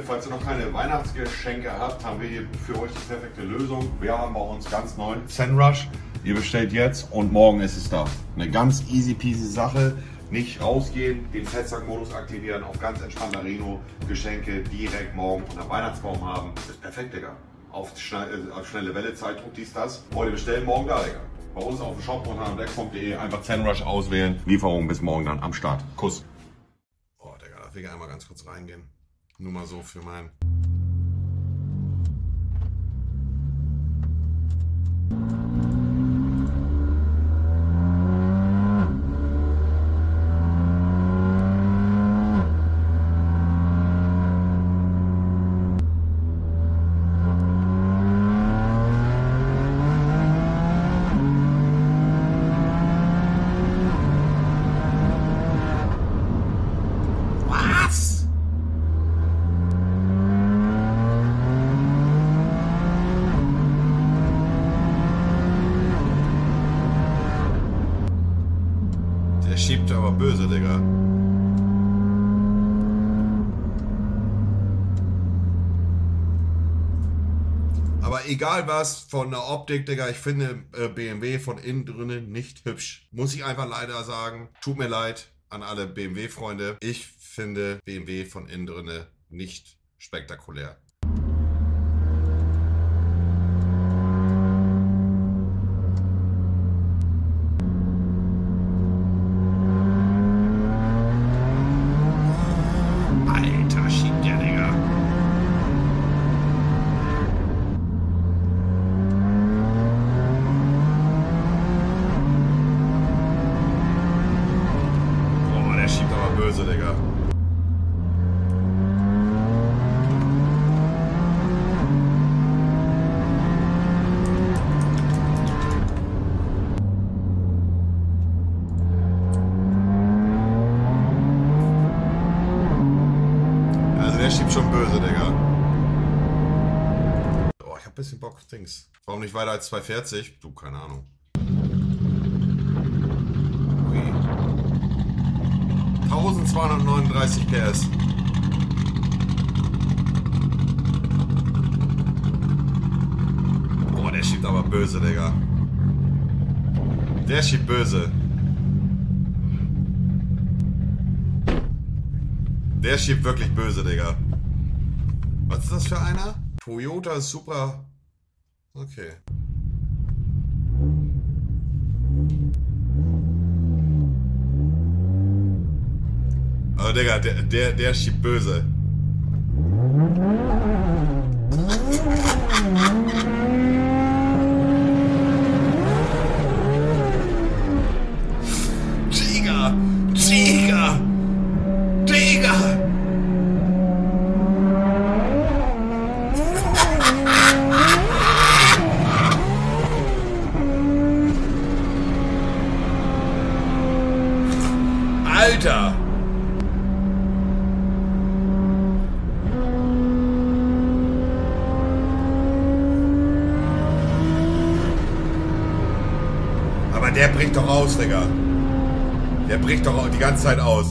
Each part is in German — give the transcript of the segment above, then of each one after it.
Leute, falls ihr noch keine Weihnachtsgeschenke habt, haben wir hier für euch die perfekte Lösung. Wir haben bei uns ganz neu ZenRush. Ihr bestellt jetzt und morgen ist es da. Eine ganz easy peasy Sache. Nicht rausgehen, den Fettsack-Modus aktivieren, auf ganz entspannter Reno Geschenke direkt morgen unter Weihnachtsbaum haben. Das ist perfekt, Digga. Auf, schnell, äh, auf schnelle Welle, Zeitdruck, dies, das. Heute bestellen, morgen da, Digga. Bei uns auf dem Shop unter black.de einfach ZenRush auswählen. Lieferung bis morgen dann am Start. Kuss. Oh, Digga, da will ich einmal ganz kurz reingehen. Nur mal so für mein. Was? Der schiebt aber böse, Digga. Aber egal was, von der Optik, Digga, ich finde äh, BMW von innen drinnen nicht hübsch. Muss ich einfach leider sagen. Tut mir leid an alle BMW-Freunde. Ich finde BMW von innen drinnen nicht spektakulär. Schiebt schon böse, Digga. Oh, ich hab bisschen Bock auf Dings. Warum nicht weiter als 240? Du, keine Ahnung. Ui. 1239 PS. Boah, der schiebt aber böse, Digga. Der schiebt böse. Der schiebt wirklich böse, Digga. Was ist das für einer? Toyota Supra. Okay. Aber Digga, der, der, der schiebt böse. Alter! Aber der bricht doch aus, Digga. Der bricht doch die ganze Zeit aus.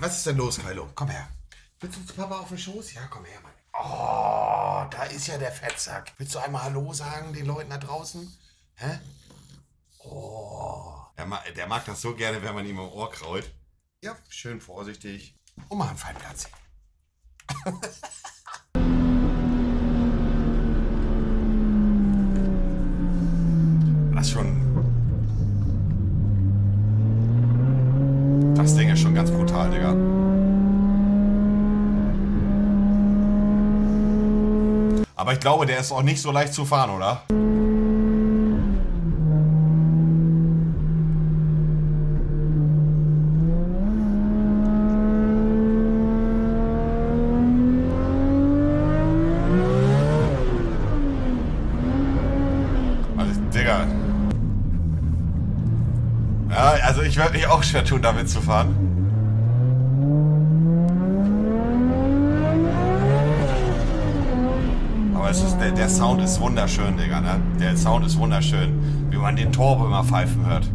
Was ist denn los, Kylo? Komm her. Willst du zu Papa auf den Schoß? Ja, komm her, Mann. Oh, da ist ja der Fettsack. Willst du einmal Hallo sagen den Leuten da draußen? Hä? Oh. Der, ma der mag das so gerne, wenn man ihm am Ohr kraut. Ja, schön vorsichtig. Und mal einen feinen Platz. Das schon. Das Ding ist schon ganz brutal, Digga. Aber ich glaube, der ist auch nicht so leicht zu fahren, oder? Also, Digga. Ja, also ich würde mich auch schwer tun, damit zu fahren. Aber Aber es ist, der, Sound ist wunderschön, Digga, ne? Der Sound ist wunderschön. Wie man den Turbo immer pfeifen hört.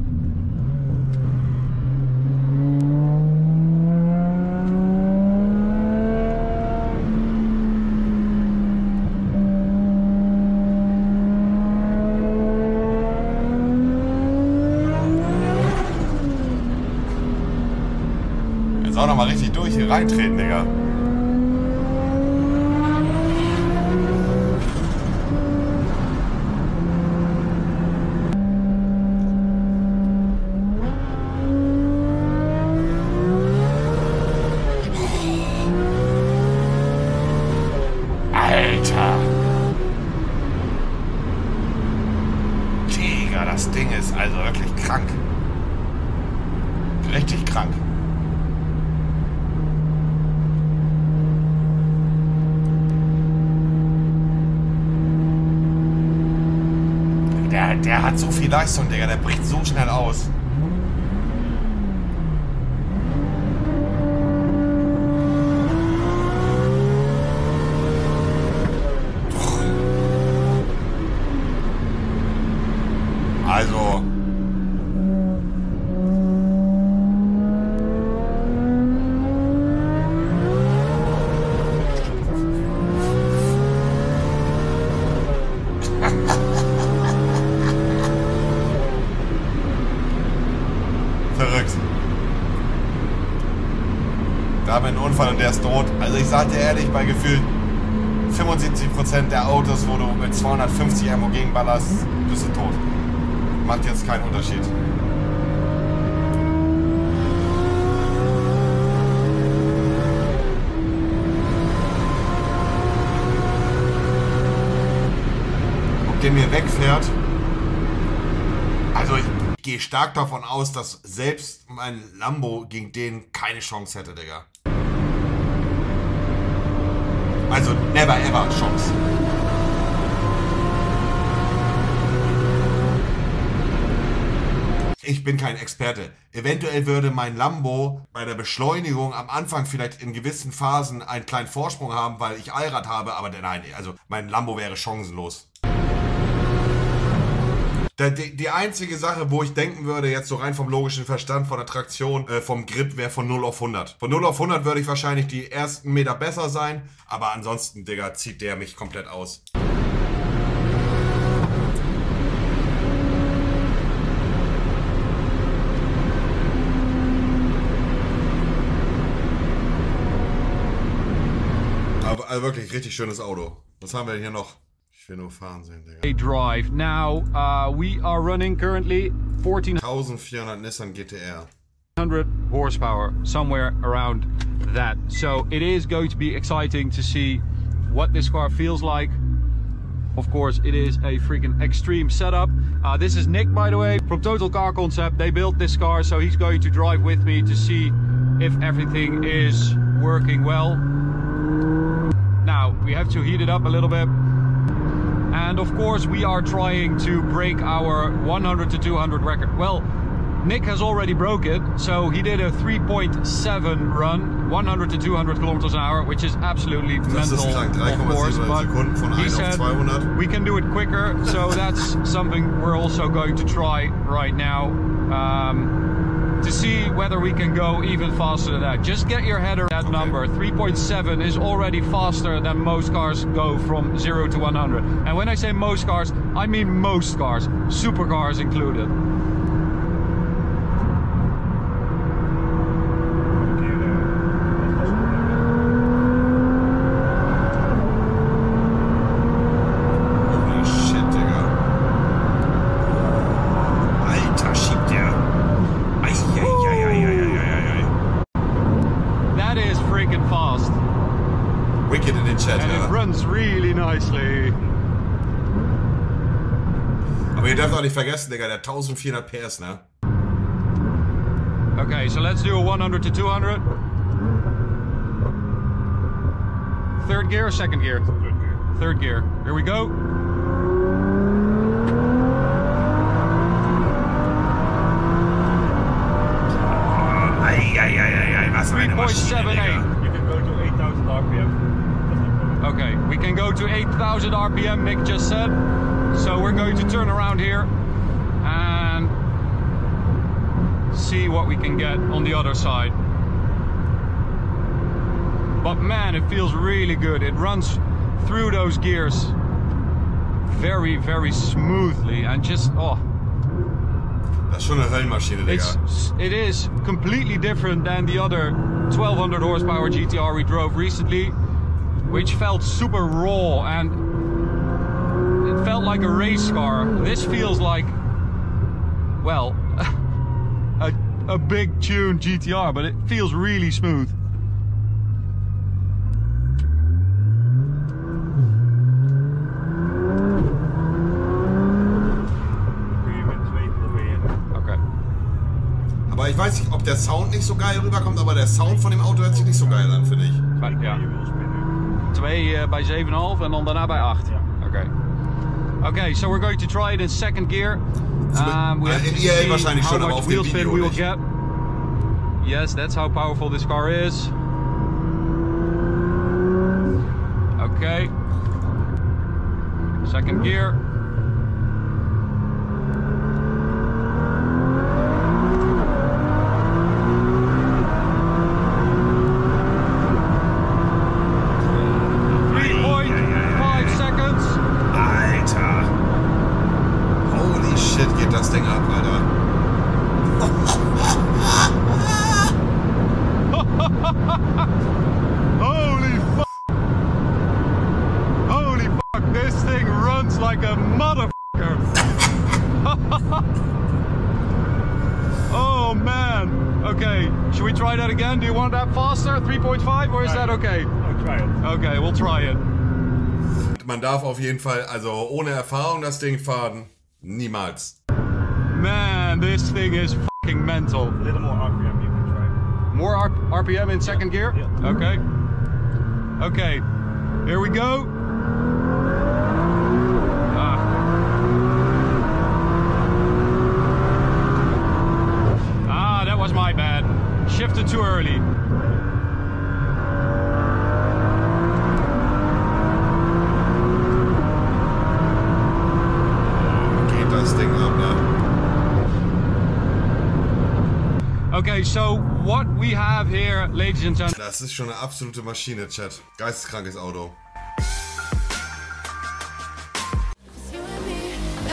Jetzt auch noch mal richtig durch hier reintreten, Digga. Alter. Digga, das Ding ist also wirklich krank. Richtig krank. Der, hat so viel Leistung, Digga. Der bricht so schnell aus. Also. Verrückt. Da haben wir einen Unfall und der ist tot. Also ich sag dir ehrlich, bei gefühlt 75% der Autos, wo du mit 250 MO gegenballerst, bist du tot. Macht jetzt keinen Unterschied. Ob der mir wegfährt? Also ich gehe stark davon aus, dass selbst mein Lambo gegen den keine Chance hätte, Digga. Also never ever Chance. Ich bin kein Experte. Eventuell würde mein Lambo bei der Beschleunigung am Anfang vielleicht in gewissen Phasen einen kleinen Vorsprung haben, weil ich Allrad habe, aber nein, also mein Lambo wäre chancenlos. Die, die einzige Sache, wo ich denken würde, jetzt so rein vom logischen Verstand, von der Traktion, äh, vom Grip, wäre von 0 auf 100. Von 0 auf 100 würde ich wahrscheinlich die ersten Meter besser sein, aber ansonsten, Digga, zieht der mich komplett aus. Also wirklich richtig schönes Auto. Was haben wir denn hier noch? Ich will nur fahren sehen, Digga. a drive. Now uh, we are running currently 1400 1400 Nissan GTR. 100 horsepower, somewhere around that. So it is going to be exciting to see what this car feels like. Of course, it is a freaking extreme setup. Uh, this is Nick, by the way, from Total Car Concept. They built this car, so he's going to drive with me to see if everything is working well. Now, we have to heat it up a little bit. And of course, we are trying to break our 100 to 200 record. Well, Nick has already broke it, so he did a 3.7 run, 100 to 200 kilometers an hour, which is absolutely Das mental, of course. But he said 200. we can do it quicker, so that's something we're also going to try right now. Um, to see whether we can go even faster than that. Just get your head around that number. 3.7 is already faster than most cars go from 0 to 100. And when I say most cars, I mean most cars, supercars included. Holy shit, Digga. Alter, schiebt der. Eieieiei. That is freaking fast. Wicked in den And it runs really nicely. Aber ihr dürft auch nicht vergessen, Digga, der hat 1400 PS, ne? Okay, so let's do a 100 to 200. Third gear or second gear? Third gear. Here we go. Maschine, 3.78. You can go to 8000 RPM. That's. Okay, we can go to 8,000 RPM, Nick just said. So we're going to turn around here and see what we can get on the other side. But man, it feels really good. It runs through those gears very, very smoothly and just, oh, ist schon eine Höllenmaschine, Digga. it's it is completely different than the other 1200 horsepower GTR we drove recently, which felt super raw and it felt like a race car. This feels like, well, a, a big tuned GTR, but it feels really smooth. Okay. Aber ich weiß nicht, ob der Sound nicht so geil rüberkommt, aber der Sound von dem Auto hört sich nicht so geil an, finde ich. Bij- Ja. Twee eh, bij 7,5 en dan daarna bij 8. Oké. Okay, so we're going to try it in second gear. Um, we Uh, have to see how much wheel spin Video we will get. Yes, that's how powerful this car is. Okay. Second gear. Want that faster? 3.5 or is that okay? Okay, we'll try it. Man darf auf jeden Fall, also ohne Erfahrung das Ding fahren. Niemals. Man, this thing is fucking mental. A little more RPM you can try. More R- RPM in second gear? Yeah. Okay. Okay. Here we go. Shifted too early. Geht das Ding ab, ne? Okay, so what we have here, ladies and gentlemen. Das ist schon eine absolute Maschine, Chat. Geisteskrankes Auto. You and me, ay,